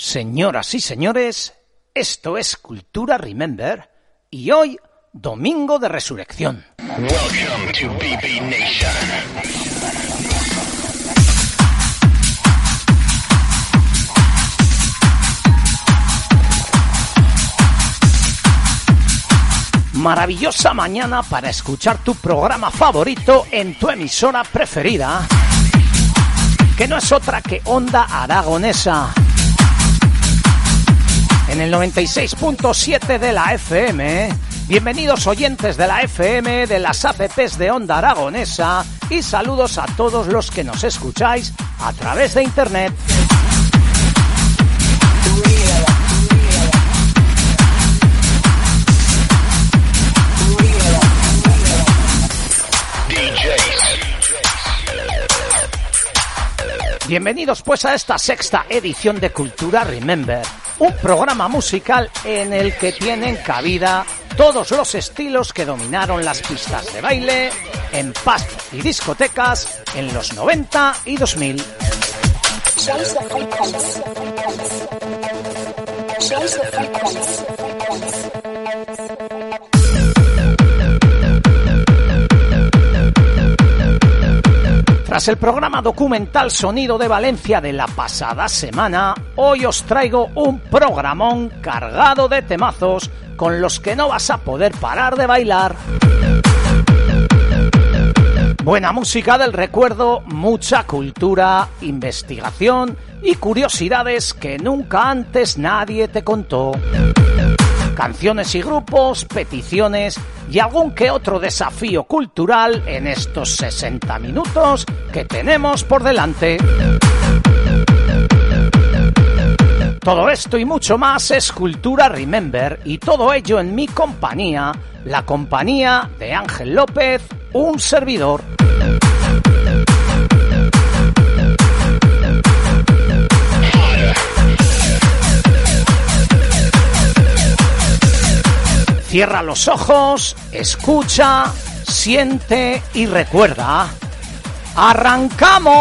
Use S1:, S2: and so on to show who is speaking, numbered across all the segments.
S1: Señoras y señores, esto es Cultura Remember y hoy Domingo de Resurrección.
S2: Welcome to BB Nation.
S1: Maravillosa mañana para escuchar tu programa favorito en tu emisora preferida, que no es otra que Onda Aragonesa. En el 96.7 de la FM, bienvenidos oyentes de la FM, de las APPs de Onda Aragonesa y saludos a todos los que nos escucháis a través de Internet. Bienvenidos pues a esta sexta edición de Cultura Remember, un programa musical en el que tienen cabida todos los estilos que dominaron las pistas de baile en pubs y discotecas en los 90 y 2000. El programa documental Sonido de Valencia de la pasada semana, hoy os traigo un programón cargado de temazos con los que no vas a poder parar de bailar. Buena música del recuerdo, mucha cultura, investigación y curiosidades que nunca antes nadie te contó canciones y grupos, peticiones y algún que otro desafío cultural en estos 60 minutos que tenemos por delante. Todo esto y mucho más es Cultura Remember y todo ello en mi compañía, la compañía de Ángel López, un servidor. Cierra los ojos, escucha, siente y recuerda. ¡Arrancamos!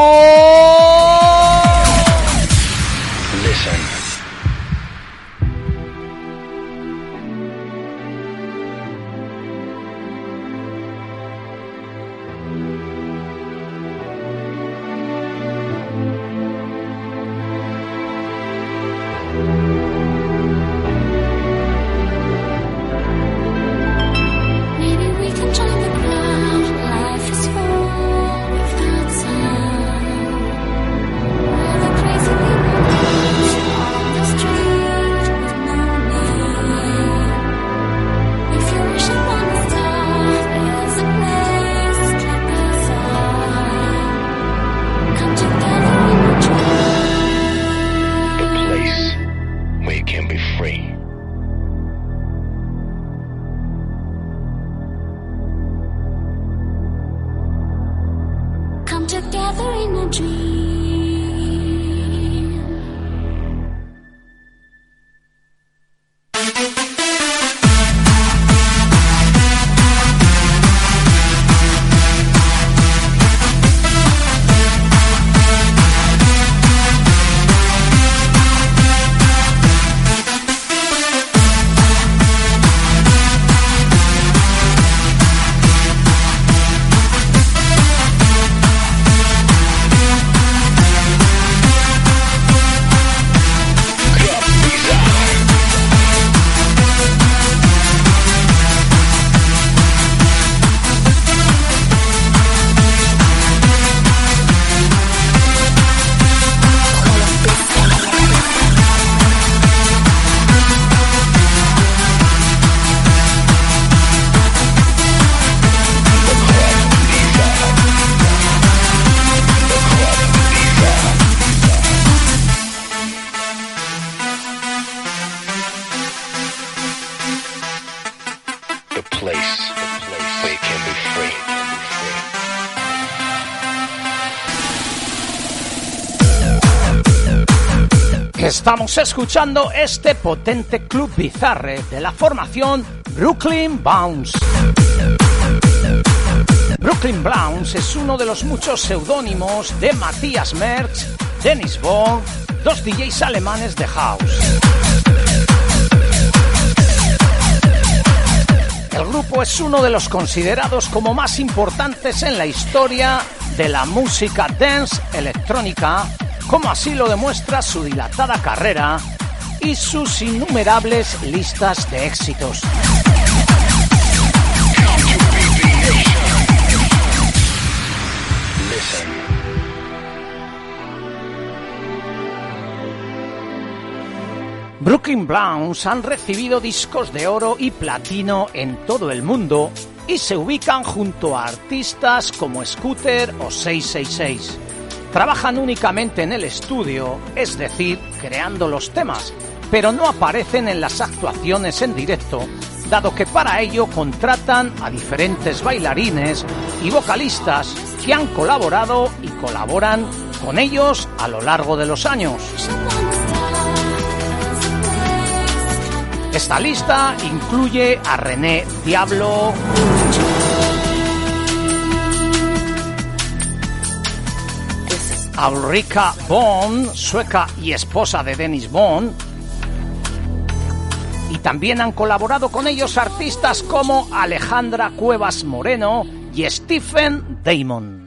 S1: Estamos escuchando este potente club bizarre de la formación Brooklyn Bounce. Brooklyn Bounce es uno de los muchos seudónimos de Matthias Merz, Dennis Bond, dos DJs alemanes de house. El grupo es uno de los considerados como más importantes en la historia de la música dance electrónica, como así lo demuestra su dilatada carrera y sus innumerables listas de éxitos. Brooklyn Browns han recibido discos de oro y platino en todo el mundo y se ubican junto a artistas como Scooter o 666. Trabajan únicamente en el estudio, es decir, creando los temas, pero no aparecen en las actuaciones en directo, dado que para ello contratan a diferentes bailarines y vocalistas que han colaborado y colaboran con ellos a lo largo de los años. Esta lista incluye a René Diablo, Ulrika Bond, sueca y esposa de Dennis Bond, y también han colaborado con ellos artistas como Alejandra Cuevas Moreno y Stephen Damon.